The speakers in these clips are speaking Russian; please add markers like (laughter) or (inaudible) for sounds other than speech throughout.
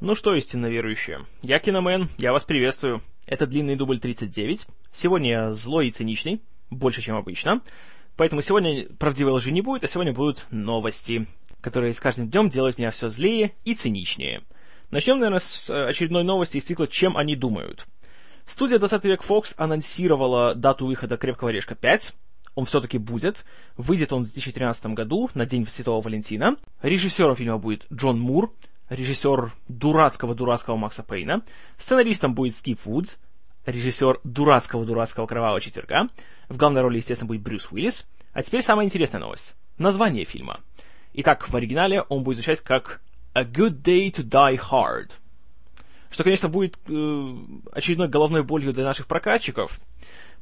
Ну что, истинно верующие, я Киномен, я вас приветствую. Это длинный дубль 39. Сегодня я злой и циничный, больше, чем обычно. Поэтому сегодня правдивой лжи не будет, а сегодня будут новости, которые с каждым днем делают меня все злее и циничнее. Начнем, наверное, с э, очередной новости из цикла «Чем они думают?». Студия 20 век Fox анонсировала дату выхода «Крепкого орешка 5», он все-таки будет. Выйдет он в 2013 году, на День Святого Валентина. Режиссером фильма будет Джон Мур, режиссер дурацкого-дурацкого Макса Пейна. Сценаристом будет Скип Вудс, режиссер дурацкого-дурацкого Кровавого четверга. В главной роли, естественно, будет Брюс Уиллис. А теперь самая интересная новость. Название фильма. Итак, в оригинале он будет звучать как A Good Day to Die Hard. Что, конечно, будет э, очередной головной болью для наших прокатчиков,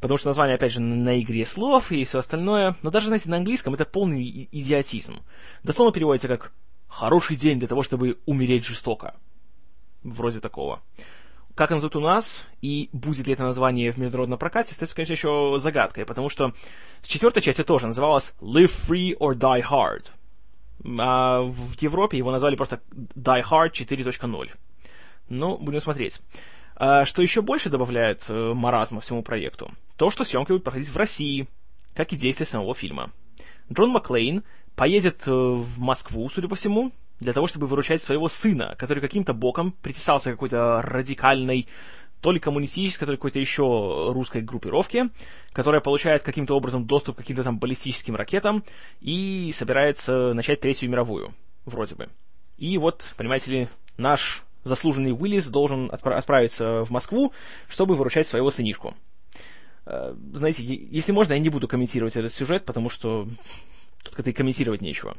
потому что название, опять же, на игре слов и все остальное. Но даже, знаете, на английском это полный идиотизм. Дословно переводится как «хороший день для того, чтобы умереть жестоко». Вроде такого. Как назовут у нас, и будет ли это название в международном прокате, остается, конечно, еще загадкой, потому что с четвертой части тоже называлась Live Free or Die Hard. А в Европе его назвали просто Die Hard 4.0. Ну, будем смотреть. А что еще больше добавляет э, маразма всему проекту? То, что съемки будут проходить в России, как и действие самого фильма. Джон Маклейн поедет э, в Москву, судя по всему, для того, чтобы выручать своего сына, который каким-то боком притесался какой-то радикальной, то ли коммунистической, то ли какой-то еще русской группировке, которая получает каким-то образом доступ к каким-то там баллистическим ракетам и собирается начать Третью мировую, вроде бы. И вот, понимаете ли, наш заслуженный Уиллис должен отпра- отправиться в Москву, чтобы выручать своего сынишку. Э, знаете, если можно, я не буду комментировать этот сюжет, потому что тут как-то и комментировать нечего.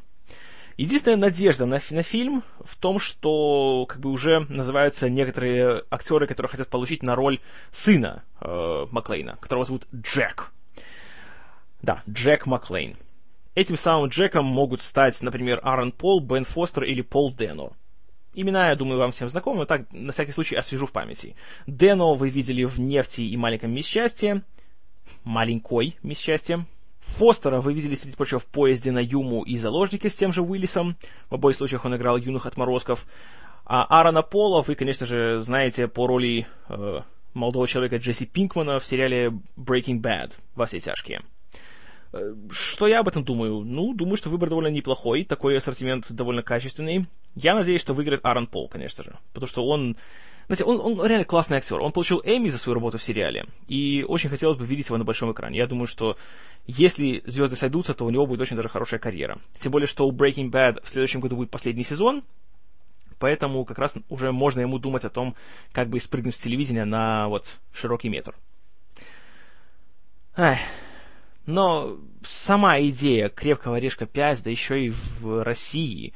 Единственная надежда на, на фильм в том, что как бы уже называются некоторые актеры, которые хотят получить на роль сына э, Маклейна, которого зовут Джек. Да, Джек Маклейн. Этим самым Джеком могут стать, например, Аарон Пол, Бен Фостер или Пол Дено. Имена, я думаю, вам всем знакомы, так, на всякий случай, освежу в памяти. Дено вы видели в «Нефти» и «Маленьком мисс счастье». Маленькой мисс счастье. Фостера вы видели, среди прочего, в поезде на Юму и заложнике с тем же Уиллисом. В обоих случаях он играл юных отморозков. А Аарона Пола вы, конечно же, знаете по роли э, молодого человека Джесси Пинкмана в сериале Breaking Bad во все тяжкие. Э, что я об этом думаю? Ну, думаю, что выбор довольно неплохой, такой ассортимент довольно качественный. Я надеюсь, что выиграет Аарон Пол, конечно же, потому что он знаете, он, он реально классный актер. Он получил Эми за свою работу в сериале, и очень хотелось бы видеть его на большом экране. Я думаю, что если звезды сойдутся, то у него будет очень даже хорошая карьера. Тем более, что у Breaking Bad в следующем году будет последний сезон, поэтому как раз уже можно ему думать о том, как бы спрыгнуть с телевидения на вот широкий метр. Ах. Но сама идея крепкого орешка 5, да еще и в России,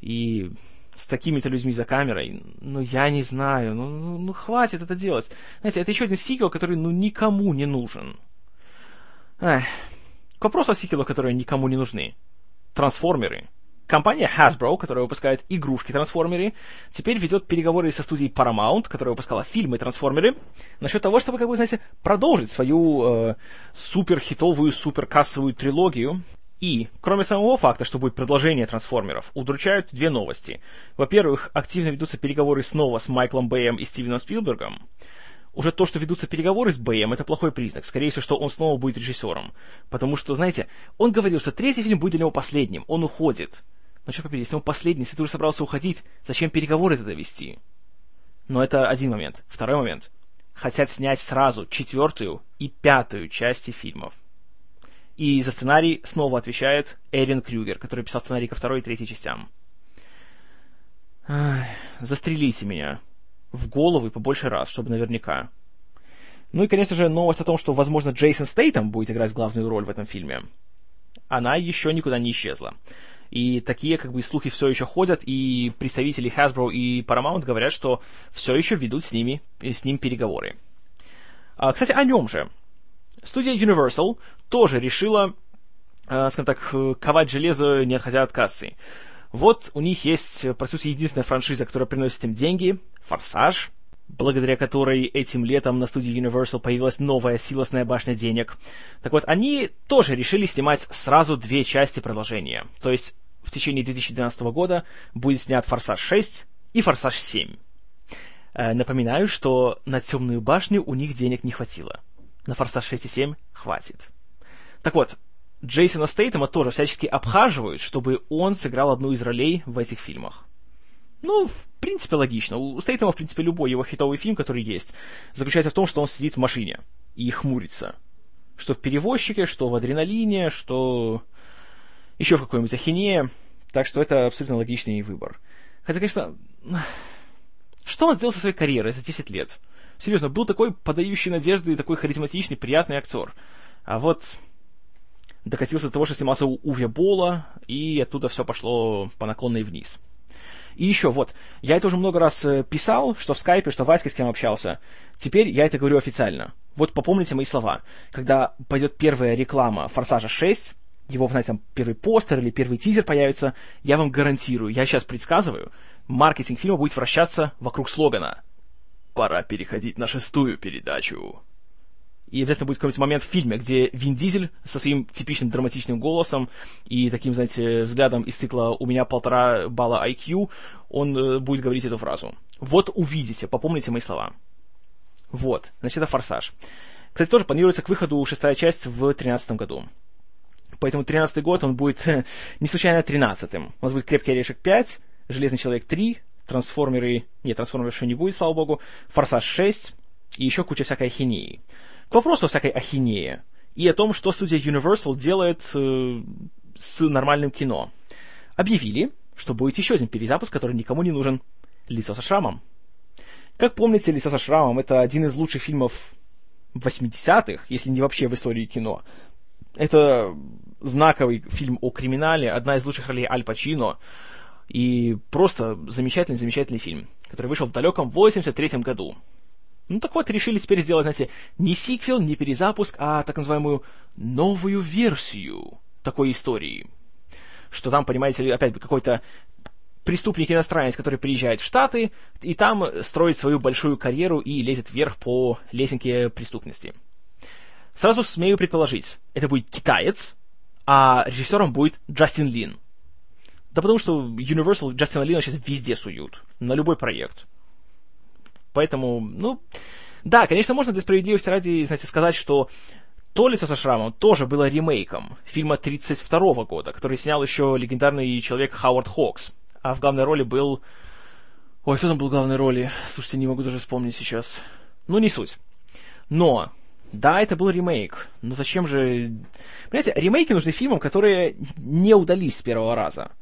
и с такими-то людьми за камерой, ну, я не знаю, ну, ну, ну, хватит это делать. Знаете, это еще один сиквел, который, ну, никому не нужен. Эх. К вопросу о сиквелах, которые никому не нужны. Трансформеры. Компания Hasbro, которая выпускает игрушки-трансформеры, теперь ведет переговоры со студией Paramount, которая выпускала фильмы-трансформеры, насчет того, чтобы, как бы, знаете, продолжить свою э, суперхитовую, суперкассовую трилогию, и, кроме самого факта, что будет продолжение трансформеров, удручают две новости. Во-первых, активно ведутся переговоры снова с Майклом Бэем и Стивеном Спилбергом. Уже то, что ведутся переговоры с Бэем, это плохой признак. Скорее всего, что он снова будет режиссером. Потому что, знаете, он говорил, что третий фильм будет для него последним. Он уходит. Но что побери, если он последний, если ты уже собрался уходить, зачем переговоры тогда вести? Но это один момент. Второй момент. Хотят снять сразу четвертую и пятую части фильмов. И за сценарий снова отвечает Эрин Крюгер, который писал сценарий ко второй и третьей частям. Застрелите меня. В голову и побольше раз, чтобы наверняка. Ну и, конечно же, новость о том, что, возможно, Джейсон Стейтом будет играть главную роль в этом фильме. Она еще никуда не исчезла. И такие, как бы, слухи все еще ходят, и представители Hasbro и Paramount говорят, что все еще ведут с ними, с ним переговоры. А, кстати, о нем же. Студия Universal тоже решила, э, скажем так, ковать железо, не отходя от кассы. Вот у них есть, по сути, единственная франшиза, которая приносит им деньги — «Форсаж», благодаря которой этим летом на студии Universal появилась новая силосная башня денег. Так вот, они тоже решили снимать сразу две части продолжения. То есть в течение 2012 года будет снят «Форсаж 6» и «Форсаж 7». Э, напоминаю, что на «Темную башню» у них денег не хватило. На «Форсаж 6» и 7 хватит. Так вот, Джейсона Стейтема тоже всячески обхаживают, чтобы он сыграл одну из ролей в этих фильмах. Ну, в принципе, логично. У Стейтема, в принципе, любой его хитовый фильм, который есть, заключается в том, что он сидит в машине и хмурится. Что в «Перевозчике», что в «Адреналине», что еще в какой-нибудь ахинее. Так что это абсолютно логичный выбор. Хотя, конечно, что он сделал со своей карьерой за 10 лет? Серьезно, был такой подающий надежды и такой харизматичный, приятный актер. А вот докатился до того, что снимался у Уве Бола, и оттуда все пошло по наклонной вниз. И еще, вот, я это уже много раз э, писал, что в скайпе, что Ваське с кем общался. Теперь я это говорю официально. Вот попомните мои слова. Когда пойдет первая реклама «Форсажа 6», его, знаете, там первый постер или первый тизер появится, я вам гарантирую, я сейчас предсказываю, маркетинг фильма будет вращаться вокруг слогана «Пора переходить на шестую передачу». И обязательно будет какой-нибудь момент в фильме, где Вин Дизель со своим типичным драматичным голосом и таким, знаете, взглядом из цикла «У меня полтора балла IQ», он э, будет говорить эту фразу. Вот увидите, попомните мои слова. Вот, значит, это «Форсаж». Кстати, тоже планируется к выходу шестая часть в 2013 году. Поэтому 13 год он будет (laughs) не случайно 13-м. У нас будет «Крепкий орешек 5», «Железный человек 3», «Трансформеры...» Нет, «Трансформеров» еще не будет, слава богу. «Форсаж 6» и еще куча всякой ахинеи. К вопросу о всякой ахинее и о том, что студия Universal делает э, с нормальным кино. Объявили, что будет еще один перезапуск, который никому не нужен. «Лицо со шрамом». Как помните, «Лицо со шрамом» — это один из лучших фильмов 80-х, если не вообще в истории кино. Это знаковый фильм о криминале, одна из лучших ролей Аль Пачино, и просто замечательный-замечательный фильм, который вышел в далеком 83 году. Ну так вот, решили теперь сделать, знаете, не сиквел, не перезапуск, а так называемую новую версию такой истории. Что там, понимаете опять какой-то преступник-иностранец, который приезжает в Штаты, и там строит свою большую карьеру и лезет вверх по лесенке преступности. Сразу смею предположить, это будет китаец, а режиссером будет Джастин Лин. Да потому что Universal Джастина Лина сейчас везде суют, на любой проект. Поэтому, ну, да, конечно, можно для справедливости ради, знаете, сказать, что то лицо со шрамом тоже было ремейком фильма 32 года, который снял еще легендарный человек Хауард Хокс. А в главной роли был... Ой, кто там был в главной роли? Слушайте, не могу даже вспомнить сейчас. Ну, не суть. Но да, это был ремейк, но зачем же... Понимаете, ремейки нужны фильмам, которые не удались с первого раза.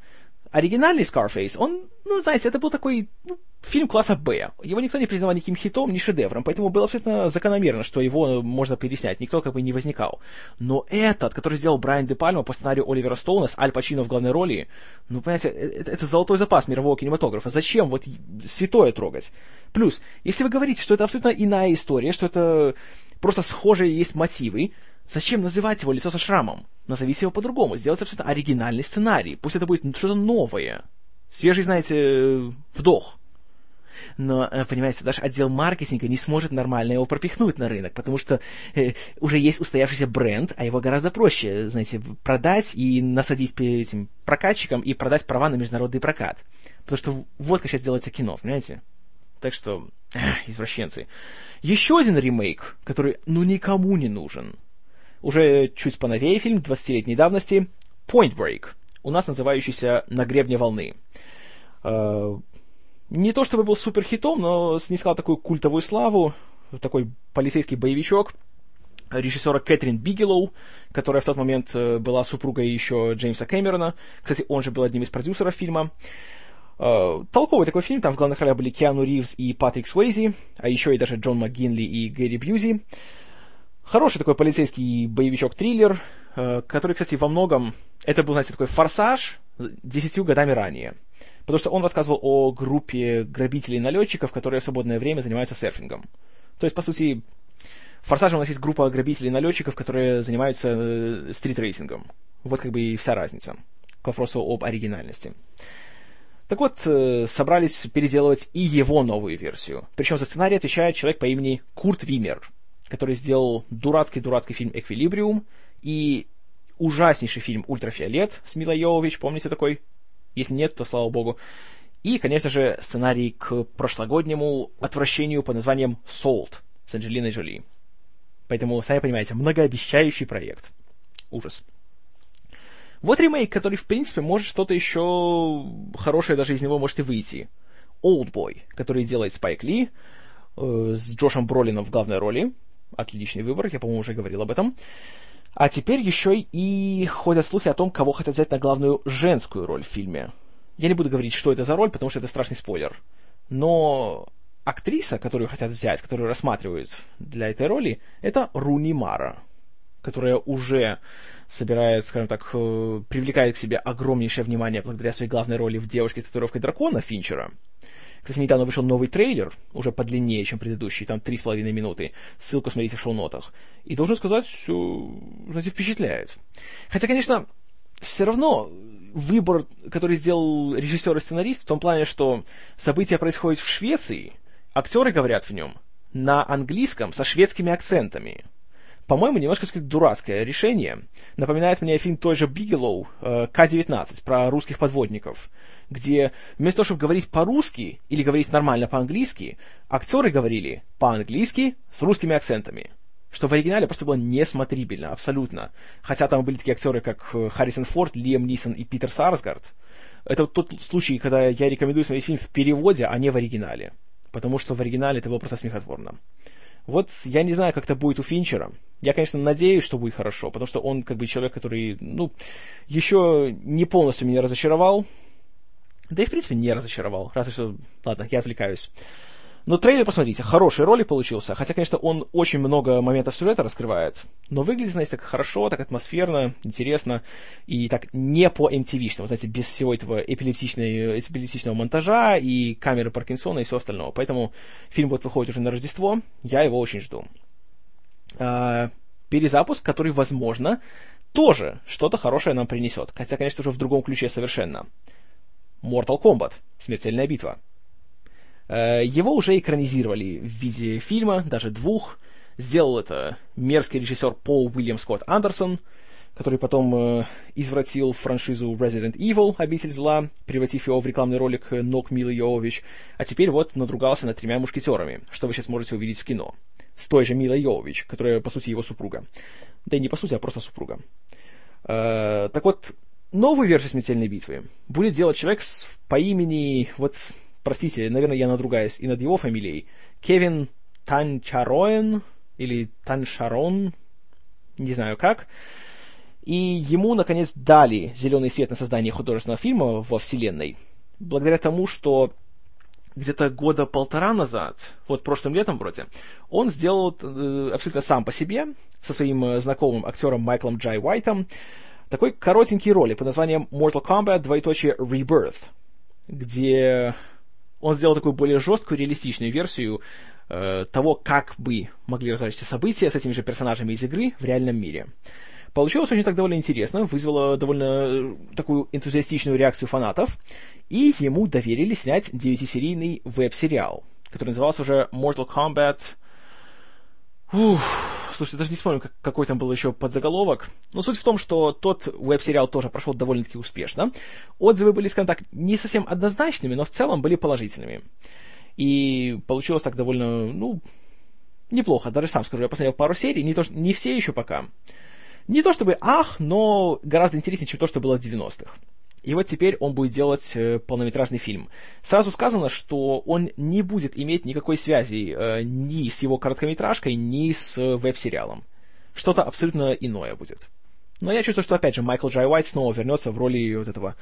Оригинальный Scarface, он, ну, знаете, это был такой ну, фильм класса Б. Его никто не признавал никаким хитом, ни шедевром, поэтому было абсолютно закономерно, что его можно переснять. Никто как бы не возникал. Но этот, который сделал Брайан Де Пальма по сценарию Оливера Стоуна с Аль Пачино в главной роли, ну, понимаете, это, это золотой запас мирового кинематографа. Зачем вот святое трогать? Плюс, если вы говорите, что это абсолютно иная история, что это просто схожие есть мотивы, зачем называть его лицо со шрамом? Назовите его по-другому, сделайте абсолютно оригинальный сценарий. Пусть это будет что-то новое. Свежий, знаете, вдох. Но, э, понимаете, даже отдел маркетинга не сможет нормально его пропихнуть на рынок, потому что э, уже есть устоявшийся бренд, а его гораздо проще, знаете, продать и насадить этим прокатчикам и продать права на международный прокат. Потому что вот как сейчас делается кино, понимаете? Так что, эх, извращенцы. Еще один ремейк, который ну никому не нужен. Уже чуть поновее фильм 20-летней давности Point Break, у нас называющийся «На гребне волны». Э, не то чтобы был супер хитом, но снискал такую культовую славу, такой полицейский боевичок режиссера Кэтрин Бигелоу, которая в тот момент э, была супругой еще Джеймса Кэмерона. Кстати, он же был одним из продюсеров фильма. Uh, толковый такой фильм, там в главных ролях были Киану Ривз и Патрик Суэйзи, а еще и даже Джон МакГинли и Гэри Бьюзи. Хороший такой полицейский боевичок-триллер, uh, который, кстати, во многом, это был, знаете, такой форсаж десятью годами ранее. Потому что он рассказывал о группе грабителей-налетчиков, которые в свободное время занимаются серфингом. То есть, по сути, в «Форсаже» у нас есть группа грабителей-налетчиков, которые занимаются э, стритрейсингом. Вот как бы и вся разница к вопросу об оригинальности. Так вот, э, собрались переделывать и его новую версию. Причем за сценарий отвечает человек по имени Курт Вимер, который сделал дурацкий-дурацкий фильм «Эквилибриум» и ужаснейший фильм «Ультрафиолет» с Милой Йовович, помните такой? Если нет, то слава богу. И, конечно же, сценарий к прошлогоднему отвращению под названием «Salt» с Анджелиной Джоли. Поэтому, сами понимаете, многообещающий проект. Ужас. Вот ремейк, который, в принципе, может что-то еще хорошее даже из него может и выйти. Oldboy, который делает Спайк Ли, э, с Джошем Бролином в главной роли. Отличный выбор, я, по-моему, уже говорил об этом. А теперь еще и ходят слухи о том, кого хотят взять на главную женскую роль в фильме. Я не буду говорить, что это за роль, потому что это страшный спойлер. Но актриса, которую хотят взять, которую рассматривают для этой роли, это Руни Мара, которая уже собирает, скажем так, э, привлекает к себе огромнейшее внимание благодаря своей главной роли в «Девушке с татуировкой дракона» Финчера. Кстати, недавно вышел новый трейлер, уже подлиннее, чем предыдущий, там три с половиной минуты. Ссылку смотрите в шоу-нотах. И должен сказать, все, знаете, впечатляет. Хотя, конечно, все равно выбор, который сделал режиссер и сценарист, в том плане, что события происходят в Швеции, актеры говорят в нем на английском со шведскими акцентами. По-моему, немножко сказать, дурацкое решение. Напоминает мне фильм той же Бигелоу э, К-19 про русских подводников, где вместо того, чтобы говорить по-русски или говорить нормально по-английски, актеры говорили по-английски с русскими акцентами что в оригинале просто было несмотрибельно, абсолютно. Хотя там были такие актеры, как э, Харрисон Форд, Лиам Нисон и Питер Сарсгард. Это вот тот случай, когда я рекомендую смотреть фильм в переводе, а не в оригинале. Потому что в оригинале это было просто смехотворно. Вот я не знаю, как это будет у Финчера. Я, конечно, надеюсь, что будет хорошо, потому что он как бы человек, который, ну, еще не полностью меня разочаровал. Да и, в принципе, не разочаровал. Разве что... Ладно, я отвлекаюсь. Но трейлер, посмотрите, хороший ролик получился, хотя, конечно, он очень много моментов сюжета раскрывает, но выглядит, знаете, так хорошо, так атмосферно, интересно, и так не по MTV-шному, знаете, без всего этого эпилептичного, монтажа и камеры Паркинсона и все остального. Поэтому фильм будет выходить уже на Рождество, я его очень жду. А, перезапуск, который, возможно, тоже что-то хорошее нам принесет, хотя, конечно, уже в другом ключе совершенно. Mortal Kombat. Смертельная битва. Э, его уже экранизировали в виде фильма, даже двух. Сделал это мерзкий режиссер Пол Уильям Скотт Андерсон, который потом э, извратил франшизу Resident Evil, Обитель зла, превратив его в рекламный ролик Нок Милы Йовович, а теперь вот надругался над тремя мушкетерами, что вы сейчас можете увидеть в кино. С той же Милой Йовович, которая, по сути, его супруга. Да и не по сути, а просто супруга. Э, так вот, новую версию «Смертельной битвы» будет делать человек с, по имени, вот простите, наверное, я надругаюсь и над его фамилией, Кевин Танчароен или Таншарон, не знаю как. И ему, наконец, дали зеленый свет на создание художественного фильма во вселенной, благодаря тому, что где-то года полтора назад, вот прошлым летом вроде, он сделал э, абсолютно сам по себе, со своим э, знакомым актером Майклом Джай Уайтом, такой коротенький ролик под названием Mortal Kombat, двоеточие. Rebirth, где он сделал такую более жесткую, реалистичную версию э, того, как бы могли разворачиваться события с этими же персонажами из игры в реальном мире. Получилось очень так довольно интересно, вызвало довольно э, такую энтузиастичную реакцию фанатов, и ему доверили снять 9-серийный веб-сериал, который назывался уже Mortal Kombat... Ух, слушайте, даже не вспомню, какой там был еще подзаголовок. Но суть в том, что тот веб-сериал тоже прошел довольно-таки успешно. Отзывы были, скажем так, не совсем однозначными, но в целом были положительными. И получилось так довольно, ну, неплохо. Даже сам скажу, я посмотрел пару серий, не, то, не все еще пока. Не то чтобы ах, но гораздо интереснее, чем то, что было в 90-х. И вот теперь он будет делать э, полнометражный фильм. Сразу сказано, что он не будет иметь никакой связи э, ни с его короткометражкой, ни с э, веб-сериалом. Что-то абсолютно иное будет. Но я чувствую, что, опять же, Майкл Джай Уайт снова вернется в роли вот этого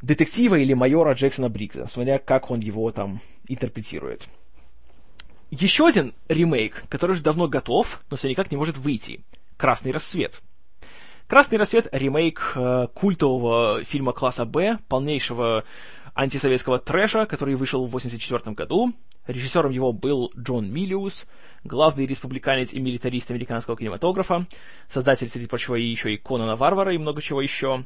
детектива или майора Джексона Брикса, смотря как он его там интерпретирует. Еще один ремейк, который уже давно готов, но все никак не может выйти. «Красный рассвет». «Красный рассвет» — ремейк э, культового фильма класса «Б», полнейшего антисоветского трэша, который вышел в 1984 году. Режиссером его был Джон Миллиус, главный республиканец и милитарист американского кинематографа, создатель, среди прочего, еще и Конана Варвара и много чего еще.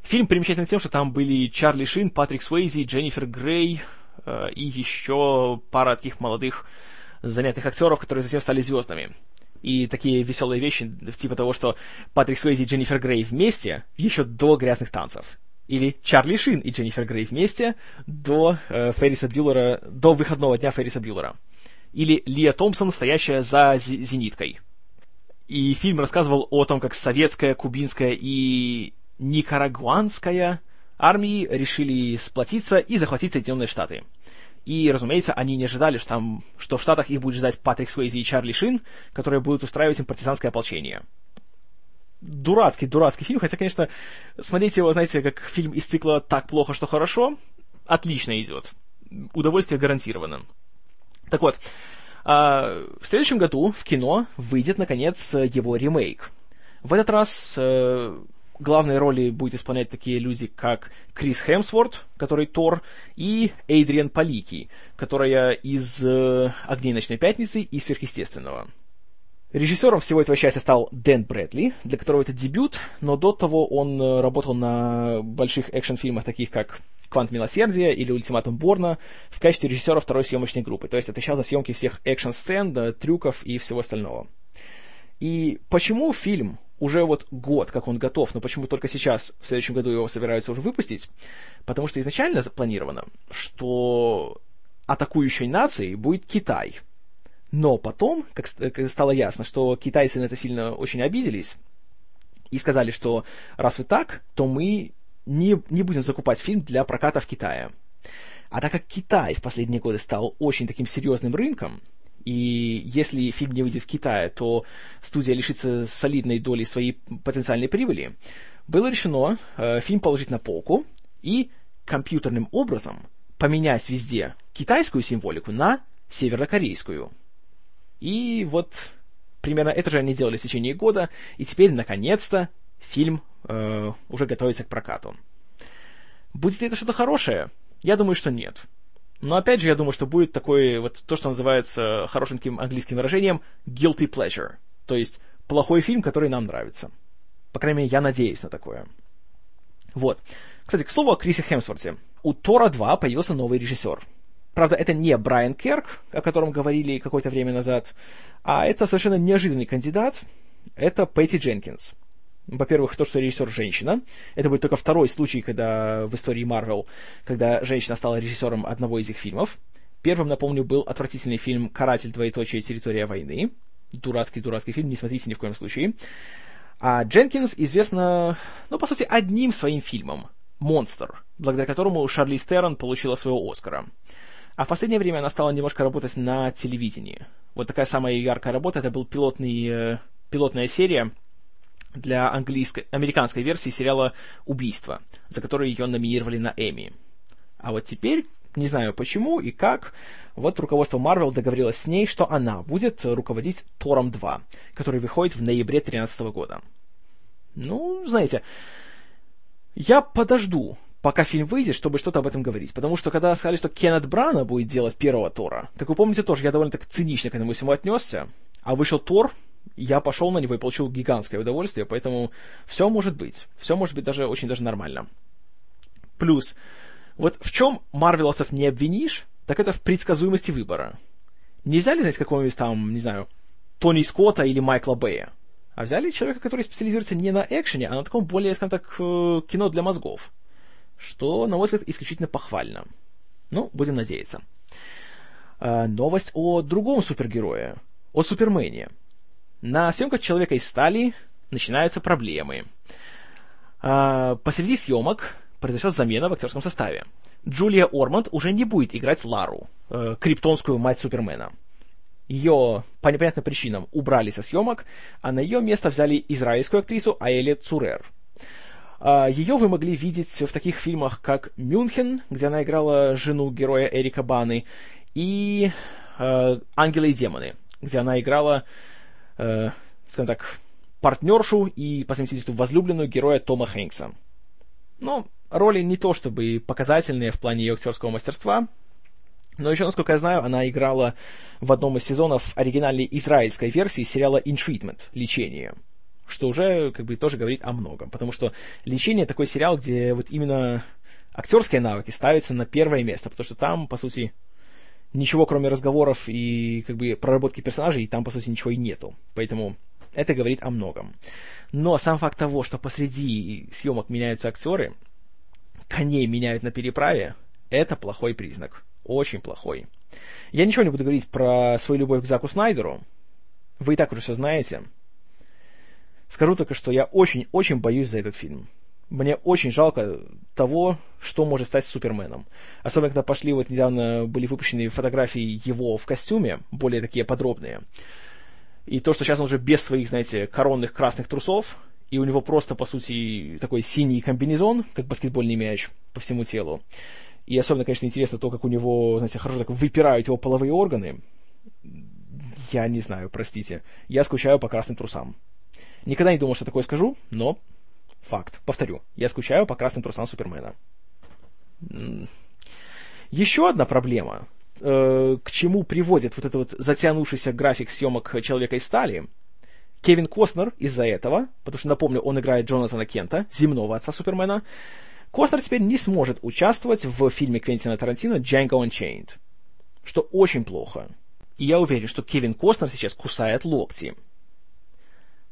Фильм примечателен тем, что там были Чарли Шин, Патрик Суэйзи, Дженнифер Грей э, и еще пара таких молодых занятых актеров, которые затем стали звездами и такие веселые вещи, типа того, что Патрик Суэйзи и Дженнифер Грей вместе еще до грязных танцев. Или Чарли Шин и Дженнифер Грей вместе до э, Ферриса Бьюлера, до выходного дня Ферриса Бьюлера. Или Лия Томпсон, стоящая за зениткой. И фильм рассказывал о том, как советская, кубинская и никарагуанская армии решили сплотиться и захватить Соединенные Штаты. И, разумеется, они не ожидали, что, там, что в Штатах их будет ждать Патрик Суэйзи и Чарли Шин, которые будут устраивать им партизанское ополчение дурацкий, дурацкий фильм, хотя, конечно, смотреть его, знаете, как фильм из цикла «Так плохо, что хорошо», отлично идет. Удовольствие гарантировано. Так вот, а, в следующем году в кино выйдет, наконец, его ремейк. В этот раз э, главные роли будет исполнять такие люди, как Крис Хемсворт, который Тор, и Эйдриан Палики, которая из э, «Огней ночной пятницы» и «Сверхъестественного». Режиссером всего этого счастья стал Дэн Брэдли, для которого это дебют, но до того он э, работал на больших экшн-фильмах, таких как «Квант милосердия» или «Ультиматум Борна» в качестве режиссера второй съемочной группы, то есть отвечал за съемки всех экшн-сцен, да, трюков и всего остального. И почему фильм уже вот год, как он готов, но почему только сейчас, в следующем году его собираются уже выпустить? Потому что изначально запланировано, что атакующей нацией будет Китай – но потом, как стало ясно, что китайцы на это сильно очень обиделись и сказали, что раз вы так, то мы не, не будем закупать фильм для проката в Китае. А так как Китай в последние годы стал очень таким серьезным рынком, и если фильм не выйдет в Китае, то студия лишится солидной доли своей потенциальной прибыли, было решено э, фильм положить на полку и компьютерным образом поменять везде китайскую символику на северокорейскую. И вот примерно это же они делали в течение года, и теперь, наконец-то, фильм э, уже готовится к прокату. Будет ли это что-то хорошее? Я думаю, что нет. Но опять же, я думаю, что будет такое вот то, что называется хорошеньким английским выражением guilty pleasure. То есть плохой фильм, который нам нравится. По крайней мере, я надеюсь на такое. Вот. Кстати, к слову о Крисе Хемсворте. У Тора 2 появился новый режиссер. Правда, это не Брайан Керк, о котором говорили какое-то время назад, а это совершенно неожиданный кандидат. Это Пэтти Дженкинс. Во-первых, то, что режиссер женщина. Это будет только второй случай, когда в истории Марвел, когда женщина стала режиссером одного из их фильмов. Первым, напомню, был отвратительный фильм «Каратель, двоеточие, территория войны». Дурацкий-дурацкий фильм, не смотрите ни в коем случае. А Дженкинс известна, ну, по сути, одним своим фильмом «Монстр», благодаря которому Шарли Стерон получила своего Оскара. А в последнее время она стала немножко работать на телевидении. Вот такая самая яркая работа, это был пилотный, э, пилотная серия для английской, американской версии сериала «Убийство», за который ее номинировали на Эми. А вот теперь, не знаю почему и как, вот руководство Marvel договорилось с ней, что она будет руководить Тором 2, который выходит в ноябре 2013 года. Ну, знаете, я подожду, пока фильм выйдет, чтобы что-то об этом говорить. Потому что когда сказали, что Кеннет Брана будет делать первого Тора, как вы помните тоже, я довольно так цинично к этому всему отнесся, а вышел Тор, я пошел на него и получил гигантское удовольствие, поэтому все может быть. Все может быть даже очень даже нормально. Плюс, вот в чем Марвеловцев не обвинишь, так это в предсказуемости выбора. Нельзя ли, знаете, какого-нибудь там, не знаю, Тони Скотта или Майкла Бэя, а взяли человека, который специализируется не на экшене, а на таком более, скажем так, э, кино для мозгов что, на мой взгляд, исключительно похвально. Ну, будем надеяться. А, новость о другом супергерое, о Супермене. На съемках «Человека из стали» начинаются проблемы. А, посреди съемок произошла замена в актерском составе. Джулия Орманд уже не будет играть Лару, э, криптонскую мать Супермена. Ее по непонятным причинам убрали со съемок, а на ее место взяли израильскую актрису Аэле Цурер – а, Ее вы могли видеть в таких фильмах, как «Мюнхен», где она играла жену героя Эрика Баны, и э, «Ангелы и демоны», где она играла, э, скажем так, партнершу и по совместительству возлюбленную героя Тома Хэнкса. Но роли не то чтобы показательные в плане ее актерского мастерства, но еще, насколько я знаю, она играла в одном из сезонов оригинальной израильской версии сериала «In Treatment» — «Лечение» что уже как бы тоже говорит о многом. Потому что «Лечение» такой сериал, где вот именно актерские навыки ставятся на первое место, потому что там, по сути, ничего кроме разговоров и как бы проработки персонажей, там, по сути, ничего и нету. Поэтому это говорит о многом. Но сам факт того, что посреди съемок меняются актеры, коней меняют на переправе, это плохой признак. Очень плохой. Я ничего не буду говорить про свою любовь к Заку Снайдеру. Вы и так уже все знаете. Скажу только, что я очень-очень боюсь за этот фильм. Мне очень жалко того, что может стать Суперменом. Особенно, когда пошли, вот недавно были выпущены фотографии его в костюме, более такие подробные. И то, что сейчас он уже без своих, знаете, коронных красных трусов, и у него просто, по сути, такой синий комбинезон, как баскетбольный мяч по всему телу. И особенно, конечно, интересно то, как у него, знаете, хорошо так выпирают его половые органы. Я не знаю, простите. Я скучаю по красным трусам. Никогда не думал, что такое скажу, но факт. Повторю, я скучаю по красным трусам Супермена. Еще одна проблема, э, к чему приводит вот этот вот затянувшийся график съемок «Человека из стали», Кевин Костнер из-за этого, потому что, напомню, он играет Джонатана Кента, земного отца Супермена, Костнер теперь не сможет участвовать в фильме Квентина Тарантино «Django Unchained», что очень плохо. И я уверен, что Кевин Костнер сейчас кусает локти.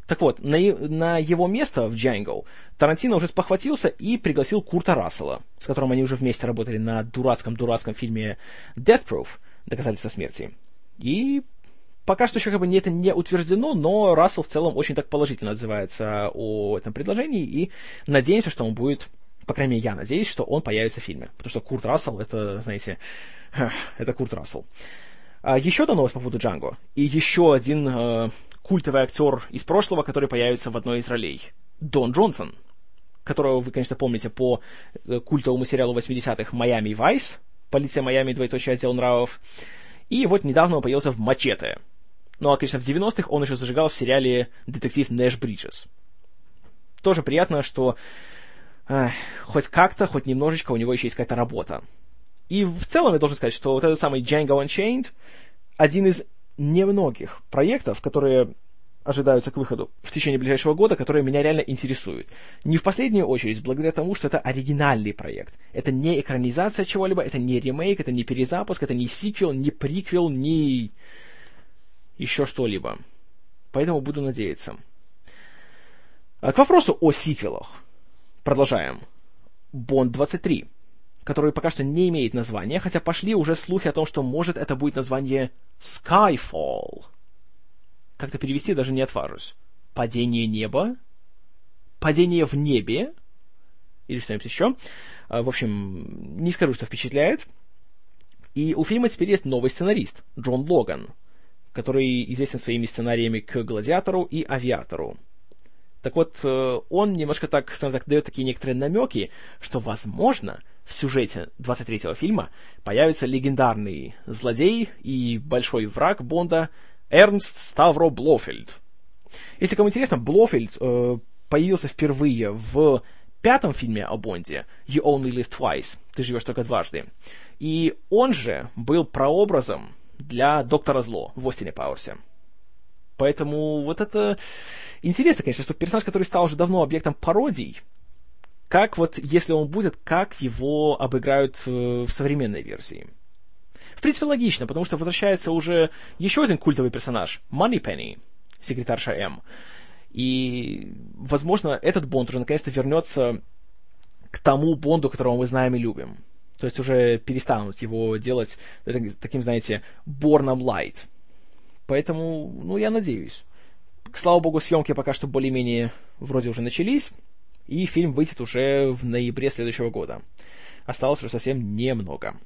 Так вот, на, на его место в Django Тарантино уже спохватился и пригласил Курта Рассела, с которым они уже вместе работали на дурацком-дурацком фильме Death Proof, доказательство смерти. И пока что еще как бы это не утверждено, но Рассел в целом очень так положительно отзывается о этом предложении, и надеемся, что он будет по крайней мере, я надеюсь, что он появится в фильме. Потому что Курт Рассел, это, знаете, это Курт Рассел. А, еще одна новость по поводу Джанго. И еще один э, культовый актер из прошлого, который появится в одной из ролей. Дон Джонсон, которого вы, конечно, помните по э, культовому сериалу 80-х «Майами Вайс», «Полиция Майами. Двоеточие отдел нравов». И вот недавно он появился в «Мачете». Ну, а, конечно, в 90-х он еще зажигал в сериале «Детектив Нэш Бриджес». Тоже приятно, что эх, хоть как-то, хоть немножечко у него еще есть какая-то работа. И в целом я должен сказать, что вот этот самый Django Unchained один из немногих проектов, которые ожидаются к выходу в течение ближайшего года, которые меня реально интересуют. Не в последнюю очередь, благодаря тому, что это оригинальный проект. Это не экранизация чего-либо, это не ремейк, это не перезапуск, это не сиквел, не приквел, не еще что-либо. Поэтому буду надеяться. А к вопросу о сиквелах. Продолжаем. Бонд 23, который пока что не имеет названия, хотя пошли уже слухи о том, что может это будет название Skyfall. Как-то перевести даже не отважусь. Падение неба? Падение в небе? Или что-нибудь еще? А, в общем, не скажу, что впечатляет. И у фильма теперь есть новый сценарист, Джон Логан, который известен своими сценариями к «Гладиатору» и «Авиатору». Так вот, э, он немножко так, скажем так, дает такие некоторые намеки, что, возможно, в сюжете 23-го фильма появится легендарный злодей и большой враг Бонда Эрнст Ставро Блофельд. Если кому интересно, Блофельд э, появился впервые в пятом фильме о Бонде «You Only Live Twice» — «Ты живешь только дважды». И он же был прообразом для Доктора Зло в Остине Пауэрсе. Поэтому вот это интересно, конечно, что персонаж, который стал уже давно объектом пародий, как вот, если он будет, как его обыграют в, в современной версии. В принципе, логично, потому что возвращается уже еще один культовый персонаж, Moneypenny, секретарша М. И, возможно, этот Бонд уже наконец-то вернется к тому Бонду, которого мы знаем и любим. То есть уже перестанут его делать таким, знаете, Борном Light. Поэтому, ну, я надеюсь. Слава богу, съемки пока что более-менее вроде уже начались, и фильм выйдет уже в ноябре следующего года. Осталось уже совсем немного.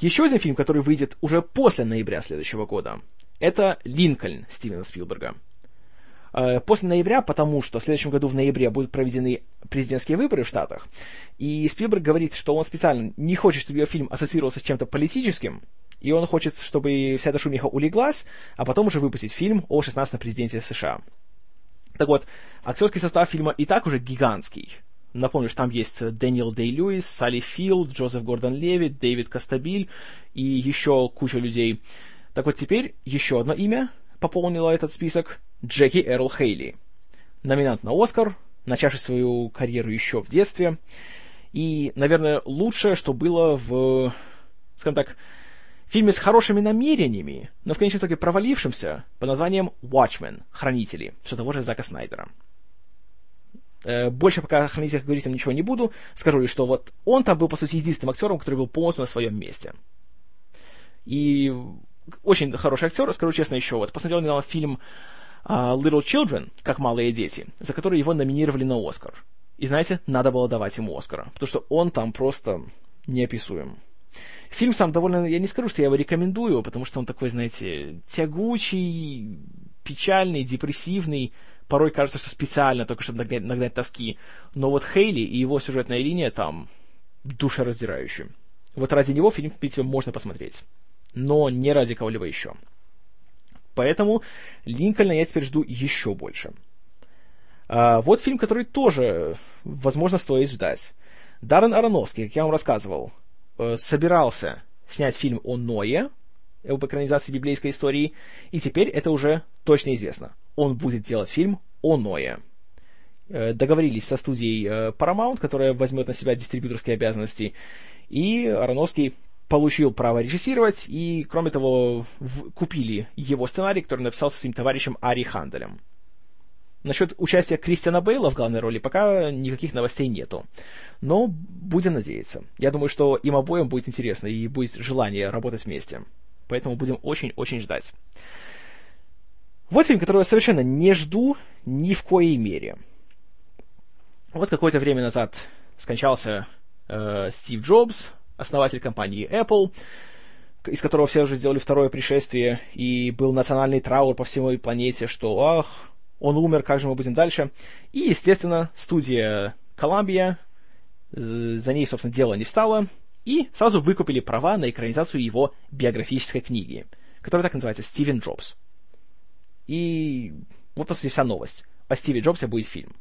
Еще один фильм, который выйдет уже после ноября следующего года, это «Линкольн» Стивена Спилберга. Э, после ноября, потому что в следующем году в ноябре будут проведены президентские выборы в Штатах, и Спилберг говорит, что он специально не хочет, чтобы его фильм ассоциировался с чем-то политическим, и он хочет, чтобы вся эта шумиха улеглась, а потом уже выпустить фильм о 16-м президенте США. Так вот, актерский состав фильма и так уже гигантский. Напомню, что там есть Дэниел Дэй Льюис, Салли Филд, Джозеф Гордон Леви, Дэвид Костабиль и еще куча людей. Так вот, теперь еще одно имя пополнило этот список — Джеки Эрл Хейли. Номинант на Оскар, начавший свою карьеру еще в детстве. И, наверное, лучшее, что было в, скажем так, фильме с хорошими намерениями, но в конечном итоге провалившимся, по названием Watchmen, Хранители, все того же Зака Снайдера. Э, больше пока о хранителях говорить вам ничего не буду. Скажу лишь, что вот он там был, по сути, единственным актером, который был полностью на своем месте. И очень хороший актер, скажу честно, еще вот. Посмотрел недавно фильм uh, Little Children, как малые дети, за который его номинировали на Оскар. И знаете, надо было давать ему Оскара, потому что он там просто неописуем. Фильм сам довольно... Я не скажу, что я его рекомендую, потому что он такой, знаете, тягучий, печальный, депрессивный. Порой кажется, что специально, только чтобы нагнать, нагнать тоски. Но вот Хейли и его сюжетная линия там душераздирающие. Вот ради него фильм, в принципе, можно посмотреть. Но не ради кого-либо еще. Поэтому Линкольна я теперь жду еще больше. А, вот фильм, который тоже, возможно, стоит ждать. Даррен Аронофский, как я вам рассказывал, э, собирался снять фильм о Ное, об экранизации библейской истории, и теперь это уже точно известно. Он будет делать фильм о Ное. Э, договорились со студией э, Paramount, которая возьмет на себя дистрибьюторские обязанности, и Ароновский получил право режиссировать, и, кроме того, в, купили его сценарий, который написал со своим товарищем Ари Ханделем. Насчет участия Кристиана Бейла в главной роли пока никаких новостей нету. Но будем надеяться. Я думаю, что им обоим будет интересно и будет желание работать вместе. Поэтому будем очень-очень ждать. Вот фильм, которого я совершенно не жду ни в коей мере. Вот какое-то время назад скончался э, Стив Джобс, основатель компании Apple, из которого все уже сделали второе пришествие, и был национальный траур по всей планете, что ах, он умер, как же мы будем дальше. И, естественно, студия Columbia, за ней, собственно, дело не встало, и сразу выкупили права на экранизацию его биографической книги, которая так называется «Стивен Джобс». И вот, по сути, вся новость. О Стиве Джобсе будет фильм.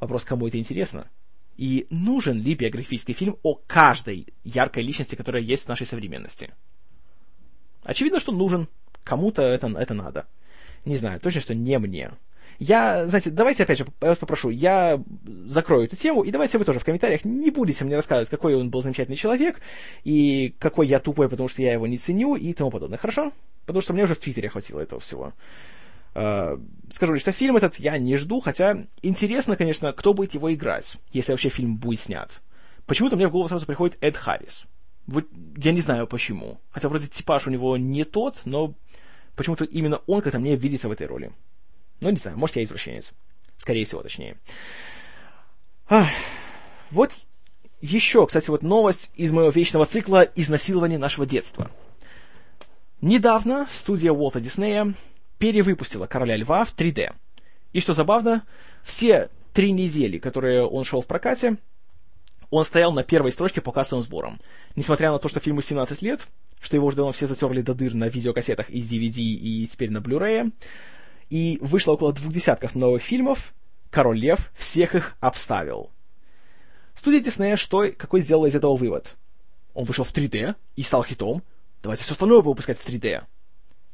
Вопрос, кому это интересно? И нужен ли биографический фильм о каждой яркой личности, которая есть в нашей современности? Очевидно, что нужен. Кому-то это, это надо. Не знаю, точно, что не мне. Я, знаете, давайте опять же, я вас попрошу, я закрою эту тему, и давайте вы тоже в комментариях не будете мне рассказывать, какой он был замечательный человек, и какой я тупой, потому что я его не ценю, и тому подобное. Хорошо? Потому что мне уже в Твиттере хватило этого всего. Uh, скажу лишь, что фильм этот я не жду, хотя интересно, конечно, кто будет его играть, если вообще фильм будет снят. Почему-то мне в голову сразу приходит Эд Харрис. Вот я не знаю почему. Хотя вроде типаж у него не тот, но почему-то именно он как-то мне видится в этой роли. Ну, не знаю, может, я извращенец. Скорее всего, точнее. Ах, вот еще, кстати, вот новость из моего вечного цикла «Изнасилование нашего детства». Недавно студия Уолта Диснея перевыпустила «Короля льва» в 3D. И что забавно, все три недели, которые он шел в прокате, он стоял на первой строчке по кассовым сборам. Несмотря на то, что фильму 17 лет, что его уже давно все затерли до дыр на видеокассетах из DVD и теперь на Blu-ray. И вышло около двух десятков новых фильмов. Король Лев всех их обставил. Студия Диснея что, какой сделала из этого вывод? Он вышел в 3D и стал хитом. Давайте все остальное выпускать в 3D.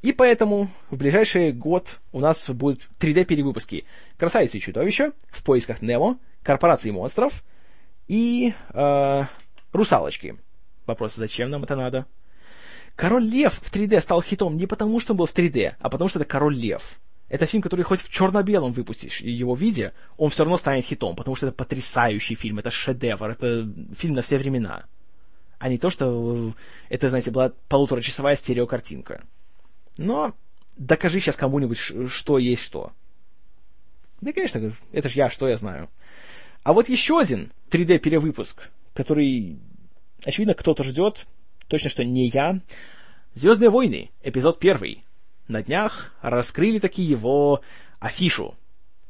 И поэтому в ближайший год у нас будут 3D-перевыпуски «Красавицы и чудовища», «В поисках Немо», «Корпорации монстров» и э, «Русалочки». Вопрос, зачем нам это надо? Король Лев в 3D стал хитом не потому, что он был в 3D, а потому что это Король Лев. Это фильм, который хоть в черно-белом выпустишь его виде, он все равно станет хитом, потому что это потрясающий фильм, это шедевр, это фильм на все времена. А не то, что это, знаете, была полуторачасовая стереокартинка. Но докажи сейчас кому-нибудь, что есть что. Да, конечно, это же я, что я знаю. А вот еще один 3D-перевыпуск, который, очевидно, кто-то ждет, точно что не я. «Звездные войны», эпизод первый. На днях раскрыли таки его афишу.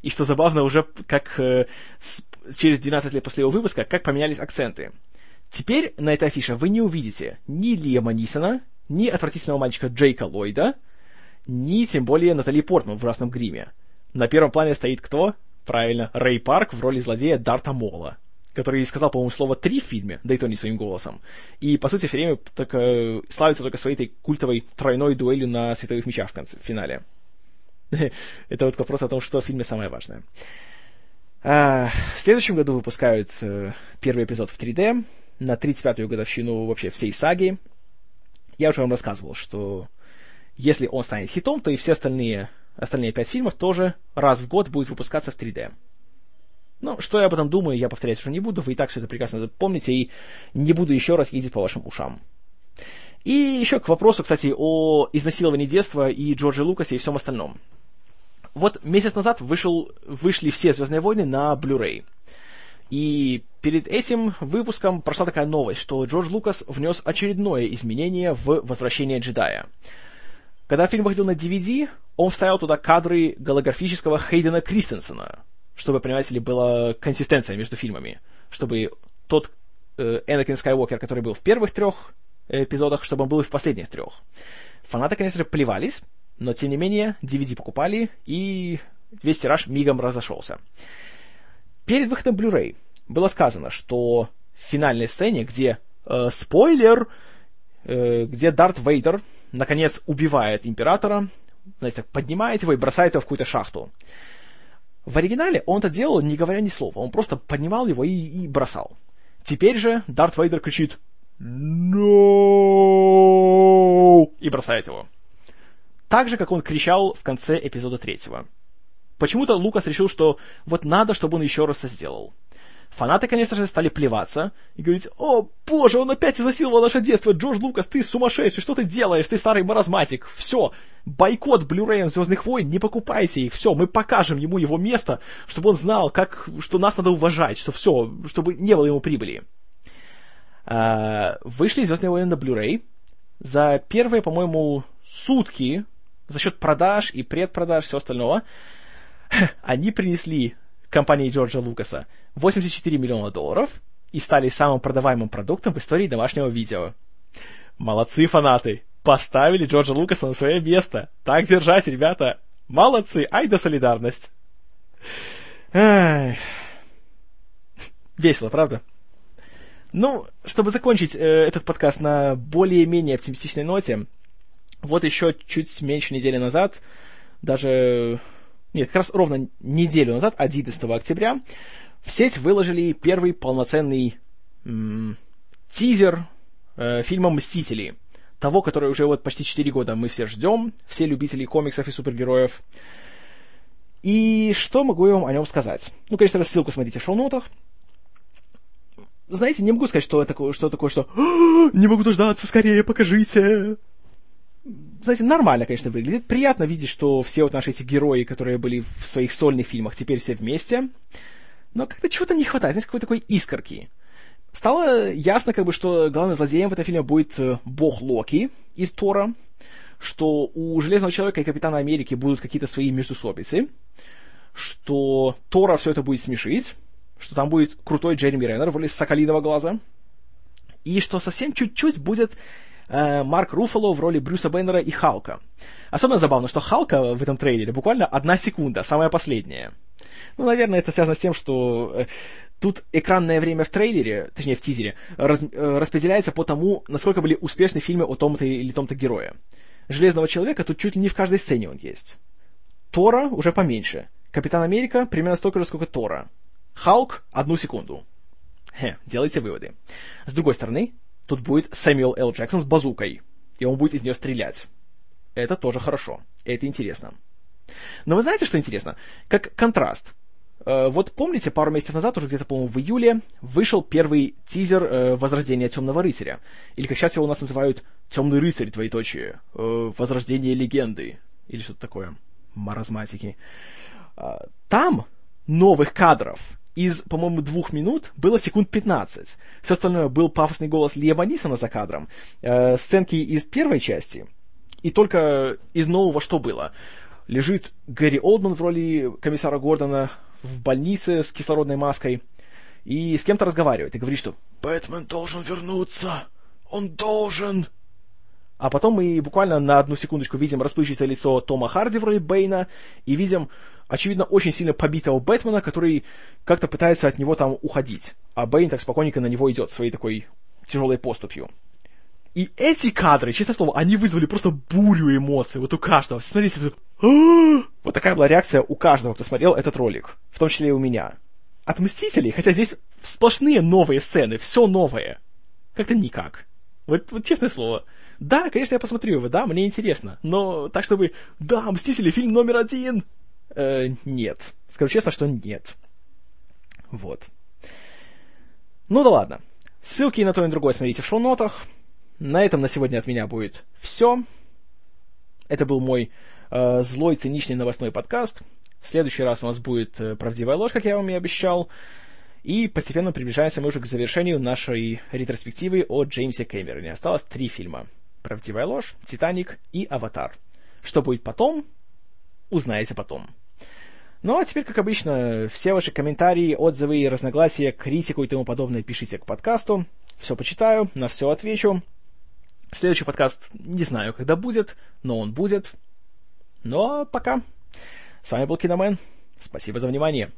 И что забавно, уже как э, с, через 12 лет после его выпуска, как поменялись акценты. Теперь на этой афише вы не увидите ни Лиама Нисона, ни отвратительного мальчика Джейка Ллойда, ни тем более Натали Портман в красном гриме. На первом плане стоит кто? Правильно, Рэй Парк в роли злодея Дарта Мола который сказал, по-моему, слово «три» в фильме, да и то не своим голосом. И, по сути, все время только, славится только своей этой культовой тройной дуэлью на световых мечах в, конце, в финале. (laughs) Это вот вопрос о том, что в фильме самое важное. А, в следующем году выпускают э, первый эпизод в 3D, на 35-ю годовщину вообще всей саги. Я уже вам рассказывал, что если он станет хитом, то и все остальные, остальные пять фильмов тоже раз в год будут выпускаться в 3D. Ну, что я об этом думаю, я повторять уже не буду, вы и так все это прекрасно помните, и не буду еще раз ездить по вашим ушам. И еще к вопросу, кстати, о изнасиловании детства и Джорджи Лукасе и всем остальном. Вот месяц назад вышел, вышли все «Звездные войны» на Blu-ray. И перед этим выпуском прошла такая новость, что Джордж Лукас внес очередное изменение в «Возвращение джедая». Когда фильм выходил на DVD, он вставил туда кадры голографического Хейдена Кристенсена, чтобы, понимаете ли, была консистенция между фильмами, чтобы тот э, Энакин Скайуокер, который был в первых трех эпизодах, чтобы он был и в последних трех. Фанаты, конечно же, плевались, но, тем не менее, DVD покупали, и весь тираж мигом разошелся. Перед выходом Blu-ray было сказано, что в финальной сцене, где э, спойлер, э, где Дарт Вейдер наконец убивает императора, знаете, так поднимает его и бросает его в какую-то шахту. В оригинале он это делал, не говоря ни слова. Он просто поднимал его и, и бросал. Теперь же Дарт Вейдер кричит «No!» и бросает его. Так же, как он кричал в конце эпизода третьего. Почему-то Лукас решил, что вот надо, чтобы он еще раз это сделал. Фанаты, конечно же, стали плеваться и говорить, «О, боже, он опять изнасиловал наше детство! Джордж Лукас, ты сумасшедший! Что ты делаешь? Ты старый маразматик! Все! Бойкот Blu-ray Звездных войн, не покупайте их! Все, мы покажем ему его место, чтобы он знал, как, что нас надо уважать, что все, чтобы не было ему прибыли!» а, Вышли Звездные войны на Blu-ray. За первые, по-моему, сутки за счет продаж и предпродаж, все остального, (sniffs) они принесли компании Джорджа Лукаса 84 миллиона долларов и стали самым продаваемым продуктом в истории домашнего видео. Молодцы, фанаты! Поставили Джорджа Лукаса на свое место. Так держать, ребята! Молодцы! Ай да солидарность! Ай. Весело, правда? Ну, чтобы закончить э, этот подкаст на более-менее оптимистичной ноте, вот еще чуть меньше недели назад, даже нет, как раз ровно неделю назад, 11 октября, в сеть выложили первый полноценный м- тизер э, фильма «Мстители». Того, который уже вот почти 4 года мы все ждем, все любители комиксов и супергероев. И что могу я вам о нем сказать? Ну, конечно, ссылку смотрите в шоу-нотах. Знаете, не могу сказать, что такое, что такое, что «Не могу дождаться, скорее покажите!» Знаете, нормально, конечно, выглядит. Приятно видеть, что все вот наши эти герои, которые были в своих сольных фильмах, теперь все вместе. Но как-то чего-то не хватает, знаете, какой-то такой искорки. Стало ясно, как бы, что главным злодеем в этом фильме будет э, бог Локи из Тора, что у Железного Человека и Капитана Америки будут какие-то свои междусобицы, что Тора все это будет смешить, что там будет крутой Джереми Реннер в роли Соколиного Глаза, и что совсем чуть-чуть будет э, Марк Руффало в роли Брюса Беннера и Халка. Особенно забавно, что Халка в этом трейлере буквально одна секунда, самая последняя. Ну, наверное, это связано с тем, что э, тут экранное время в трейлере, точнее в тизере, раз, э, распределяется по тому, насколько были успешны фильмы о том-то или том-то герое. Железного человека тут чуть ли не в каждой сцене он есть. Тора уже поменьше. Капитан Америка примерно столько же, сколько Тора. Халк — одну секунду. Хе, делайте выводы. С другой стороны, тут будет Сэмюэл Л. Джексон с базукой, и он будет из нее стрелять. Это тоже хорошо, это интересно. Но вы знаете, что интересно? Как контраст. Э, вот помните, пару месяцев назад, уже где-то, по-моему, в июле, вышел первый тизер э, Возрождения Темного Рыцаря. Или, как сейчас его у нас называют, Темный Рыцарь, двоеточие. Э, Возрождение легенды. Или что-то такое. Маразматики. Там новых кадров из, по-моему, двух минут было секунд 15. Все остальное был пафосный голос Лиама Нисона за кадром, э, сценки из первой части, и только из нового что было? Лежит Гэри Олдман в роли комиссара Гордона в больнице с кислородной маской и с кем-то разговаривает и говорит, что «Бэтмен должен вернуться! Он должен!» А потом мы буквально на одну секундочку видим расплывчатое лицо Тома Харди в роли Бэйна и видим, очевидно, очень сильно побитого Бэтмена, который как-то пытается от него там уходить. А Бэйн так спокойненько на него идет своей такой тяжелой поступью. И эти кадры, честное слово, они вызвали просто бурю эмоций вот у каждого. Смотрите, вот такая была реакция у каждого, кто смотрел этот ролик, в том числе и у меня. От Мстителей, хотя здесь сплошные новые сцены, все новое. Как-то никак. Вот, вот честное слово. Да, конечно, я посмотрю его, да, мне интересно. Но так, чтобы, да, Мстители, фильм номер один. Э, нет. Скажу честно, что нет. Вот. Ну да ладно. Ссылки на то и на другое смотрите в шоу-нотах. На этом на сегодня от меня будет все. Это был мой э, злой, циничный новостной подкаст. В следующий раз у нас будет э, правдивая ложь, как я вам и обещал. И постепенно приближаемся мы уже к завершению нашей ретроспективы о Джеймсе Кэмероне. Осталось три фильма. «Правдивая ложь», «Титаник» и «Аватар». Что будет потом, узнаете потом. Ну а теперь, как обычно, все ваши комментарии, отзывы и разногласия, критику и тому подобное пишите к подкасту. Все почитаю, на все отвечу. Следующий подкаст не знаю, когда будет, но он будет. А пока. С вами был Киномен. Спасибо за внимание.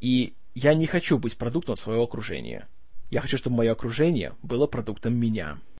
И я не хочу быть продуктом своего окружения. Я хочу, чтобы мое окружение было продуктом меня.